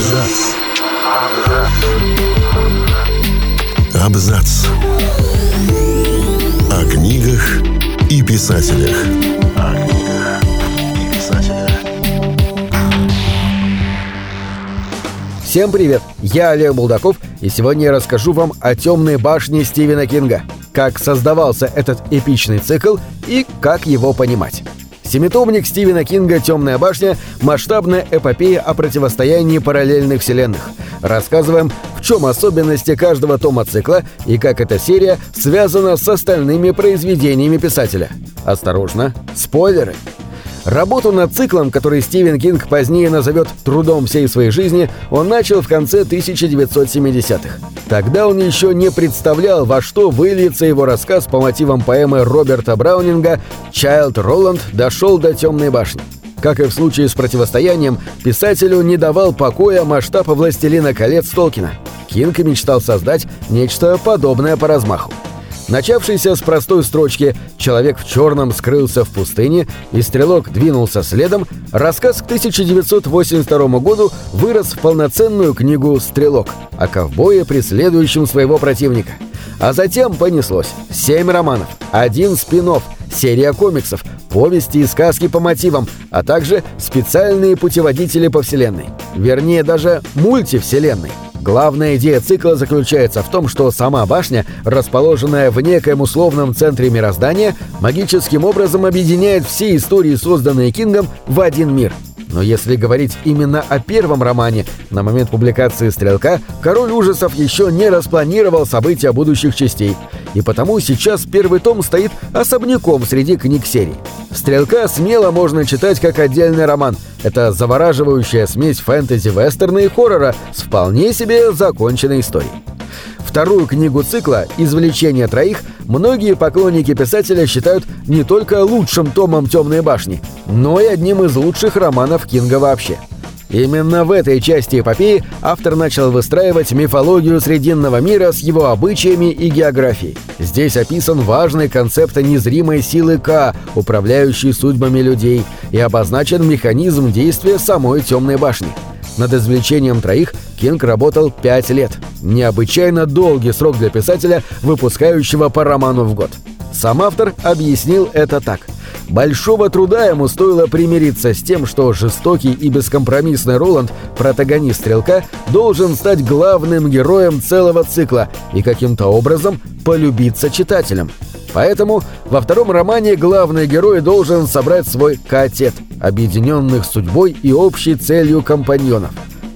Абзац. Абзац. О книгах и писателях. О книгах и писателях. Всем привет! Я Олег Булдаков, и сегодня я расскажу вам о темной башне Стивена Кинга, как создавался этот эпичный цикл и как его понимать. Семитомник Стивена Кинга «Темная башня» — масштабная эпопея о противостоянии параллельных вселенных. Рассказываем, в чем особенности каждого тома цикла и как эта серия связана с остальными произведениями писателя. Осторожно, спойлеры! Работу над циклом, который Стивен Кинг позднее назовет «трудом всей своей жизни», он начал в конце 1970-х. Тогда он еще не представлял, во что выльется его рассказ по мотивам поэмы Роберта Браунинга «Чайлд Роланд дошел до темной башни». Как и в случае с противостоянием, писателю не давал покоя масштаб «Властелина колец» Толкина. Кинг мечтал создать нечто подобное по размаху. Начавшийся с простой строчки «Человек в черном скрылся в пустыне» и «Стрелок двинулся следом», рассказ к 1982 году вырос в полноценную книгу «Стрелок» о ковбое, преследующем своего противника. А затем понеслось. Семь романов, один спин серия комиксов, повести и сказки по мотивам, а также специальные путеводители по вселенной. Вернее, даже мультивселенной. Главная идея цикла заключается в том, что сама башня, расположенная в некоем условном центре мироздания, магическим образом объединяет все истории, созданные Кингом, в один мир. Но если говорить именно о первом романе, на момент публикации «Стрелка» король ужасов еще не распланировал события будущих частей, и потому сейчас первый том стоит особняком среди книг серии. «Стрелка» смело можно читать как отдельный роман – это завораживающая смесь фэнтези-вестерна и хоррора с вполне себе законченной историей. Вторую книгу цикла «Извлечение троих» многие поклонники писателя считают не только лучшим томом «Темной башни», но и одним из лучших романов Кинга вообще – Именно в этой части эпопеи автор начал выстраивать мифологию Срединного мира с его обычаями и географией. Здесь описан важный концепт незримой силы К, управляющей судьбами людей, и обозначен механизм действия самой Темной башни. Над извлечением троих Кинг работал пять лет. Необычайно долгий срок для писателя, выпускающего по роману в год. Сам автор объяснил это так – Большого труда ему стоило примириться с тем, что жестокий и бескомпромиссный Роланд, протагонист «Стрелка», должен стать главным героем целого цикла и каким-то образом полюбиться читателям. Поэтому во втором романе главный герой должен собрать свой катет, объединенных судьбой и общей целью компаньонов.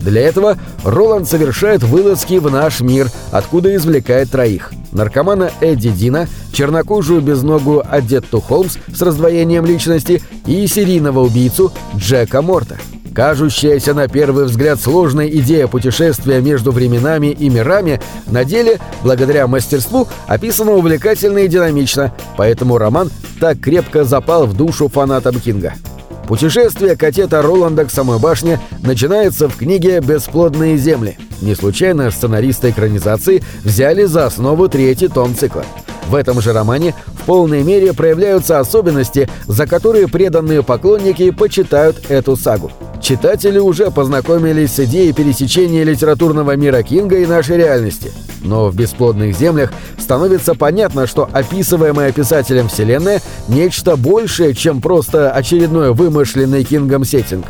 Для этого Роланд совершает вылазки в наш мир, откуда извлекает троих – наркомана Эдди Дина, чернокожую безногую Адетту Холмс с раздвоением личности и серийного убийцу Джека Морта. Кажущаяся на первый взгляд сложная идея путешествия между временами и мирами на деле, благодаря мастерству, описана увлекательно и динамично, поэтому роман так крепко запал в душу фанатам Кинга. Путешествие катета Роланда к самой башне начинается в книге «Бесплодные земли». Не случайно сценаристы экранизации взяли за основу третий том цикла. В этом же романе в полной мере проявляются особенности, за которые преданные поклонники почитают эту сагу. Читатели уже познакомились с идеей пересечения литературного мира Кинга и нашей реальности. Но в «Бесплодных землях» становится понятно, что описываемая писателем вселенная – нечто большее, чем просто очередной вымышленный Кингом сеттинг.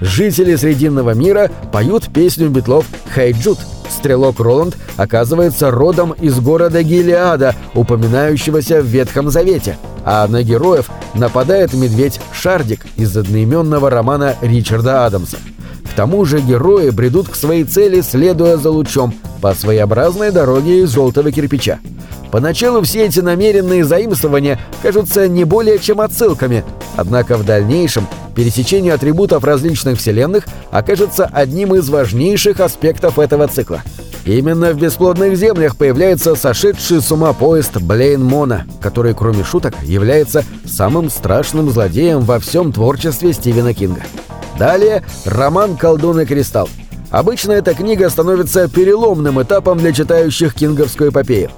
Жители Срединного мира поют песню битлов «Хайджут», Стрелок Роланд оказывается родом из города Гилиада, упоминающегося в Ветхом Завете, а на героев нападает медведь Шардик из одноименного романа Ричарда Адамса. К тому же герои бредут к своей цели, следуя за лучом, по своеобразной дороге из желтого кирпича. Поначалу все эти намеренные заимствования кажутся не более чем отсылками, однако в дальнейшем пересечение атрибутов различных вселенных окажется одним из важнейших аспектов этого цикла. Именно в «Бесплодных землях» появляется сошедший с ума поезд Блейн Мона, который, кроме шуток, является самым страшным злодеем во всем творчестве Стивена Кинга. Далее роман «Колдун и кристалл». Обычно эта книга становится переломным этапом для читающих кинговскую эпопею.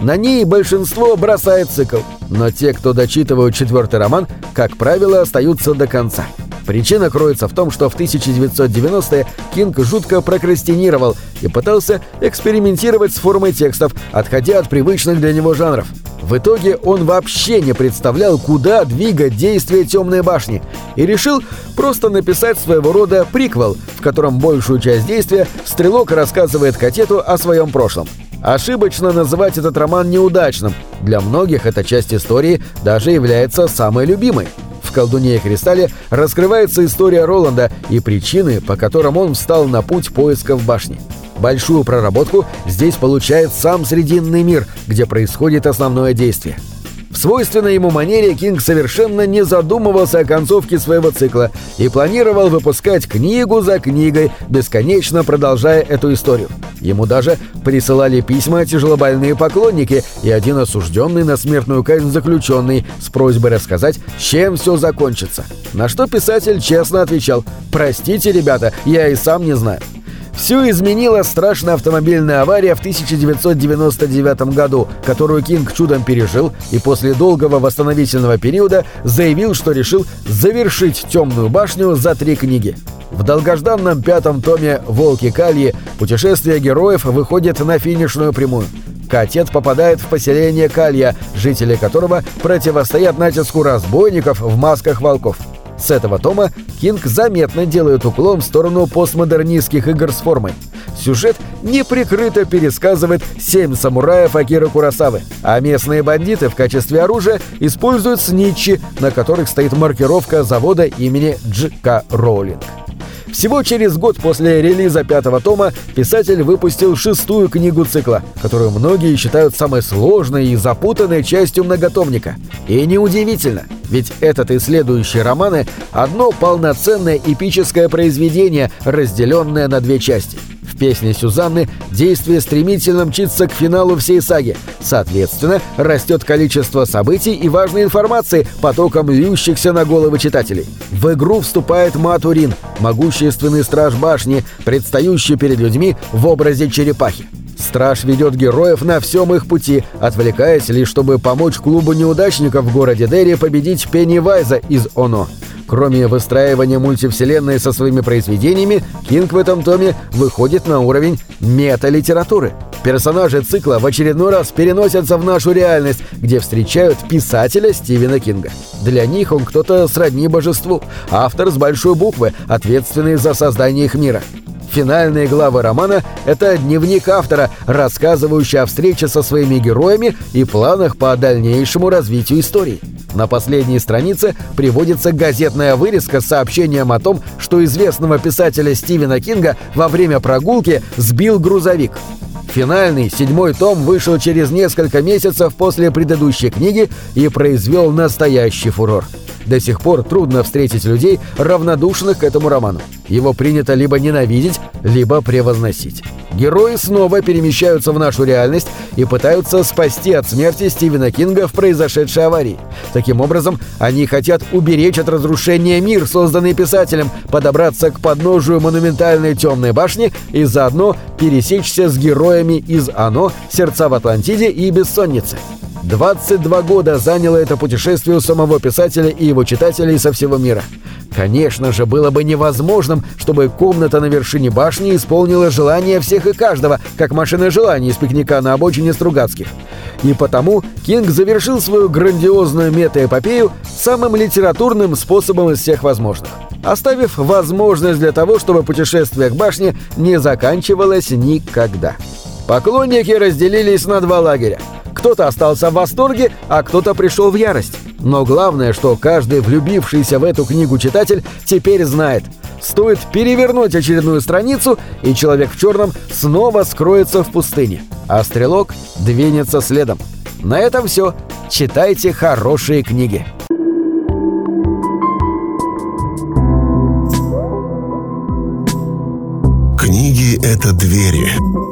На ней большинство бросает цикл, но те, кто дочитывают четвертый роман, как правило, остаются до конца. Причина кроется в том, что в 1990-е Кинг жутко прокрастинировал и пытался экспериментировать с формой текстов, отходя от привычных для него жанров. В итоге он вообще не представлял, куда двигать действие «Темной башни» и решил просто написать своего рода приквел, в котором большую часть действия Стрелок рассказывает Катету о своем прошлом. Ошибочно называть этот роман неудачным. Для многих эта часть истории даже является самой любимой. В «Колдуне и кристалле» раскрывается история Роланда и причины, по которым он встал на путь поисков башни. Большую проработку здесь получает сам Срединный мир, где происходит основное действие. В свойственной ему манере Кинг совершенно не задумывался о концовке своего цикла и планировал выпускать книгу за книгой, бесконечно продолжая эту историю. Ему даже присылали письма тяжелобольные поклонники и один осужденный на смертную казнь заключенный с просьбой рассказать, чем все закончится. На что писатель честно отвечал «Простите, ребята, я и сам не знаю». Все изменила страшная автомобильная авария в 1999 году, которую Кинг чудом пережил и после долгого восстановительного периода заявил, что решил завершить «Темную башню» за три книги. В долгожданном пятом томе «Волки Кальи» путешествие героев выходит на финишную прямую. Катет попадает в поселение Калья, жители которого противостоят натиску разбойников в масках волков. С этого тома Кинг заметно делает уклон в сторону постмодернистских игр с формой. Сюжет неприкрыто пересказывает «Семь самураев» Акиры Курасавы, а местные бандиты в качестве оружия используют снитчи, на которых стоит маркировка завода имени Дж.К. Роулинг. Всего через год после релиза пятого тома писатель выпустил шестую книгу цикла, которую многие считают самой сложной и запутанной частью многотомника. И неудивительно, ведь этот и следующие романы – одно полноценное эпическое произведение, разделенное на две части – в песне Сюзанны действие стремительно мчится к финалу всей саги. Соответственно, растет количество событий и важной информации, потоком льющихся на головы читателей. В игру вступает Матурин, могущественный страж башни, предстающий перед людьми в образе черепахи. Страж ведет героев на всем их пути, отвлекаясь лишь чтобы помочь клубу неудачников в городе Дерри победить Пеннивайза из ОНО. Кроме выстраивания мультивселенной со своими произведениями, Кинг в этом томе выходит на уровень мета-литературы. Персонажи цикла в очередной раз переносятся в нашу реальность, где встречают писателя Стивена Кинга. Для них он кто-то сродни божеству, автор с большой буквы, ответственный за создание их мира. Финальные главы романа — это дневник автора, рассказывающий о встрече со своими героями и планах по дальнейшему развитию истории. На последней странице приводится газетная вырезка с сообщением о том, что известного писателя Стивена Кинга во время прогулки сбил грузовик. Финальный, седьмой том вышел через несколько месяцев после предыдущей книги и произвел настоящий фурор. До сих пор трудно встретить людей, равнодушных к этому роману. Его принято либо ненавидеть, либо превозносить. Герои снова перемещаются в нашу реальность и пытаются спасти от смерти Стивена Кинга в произошедшей аварии. Таким образом, они хотят уберечь от разрушения мир, созданный писателем, подобраться к подножию монументальной темной башни и заодно пересечься с героями из «Оно», «Сердца в Атлантиде» и «Бессонницы». 22 года заняло это путешествие у самого писателя и его читателей со всего мира. Конечно же, было бы невозможным, чтобы комната на вершине башни исполнила желание всех и каждого, как машина желаний из пикника на обочине Стругацких. И потому Кинг завершил свою грандиозную метаэпопею самым литературным способом из всех возможных, оставив возможность для того, чтобы путешествие к башне не заканчивалось никогда. Поклонники разделились на два лагеря – кто-то остался в восторге, а кто-то пришел в ярость. Но главное, что каждый влюбившийся в эту книгу читатель теперь знает. Стоит перевернуть очередную страницу, и человек в черном снова скроется в пустыне, а стрелок двинется следом. На этом все. Читайте хорошие книги. Книги — это двери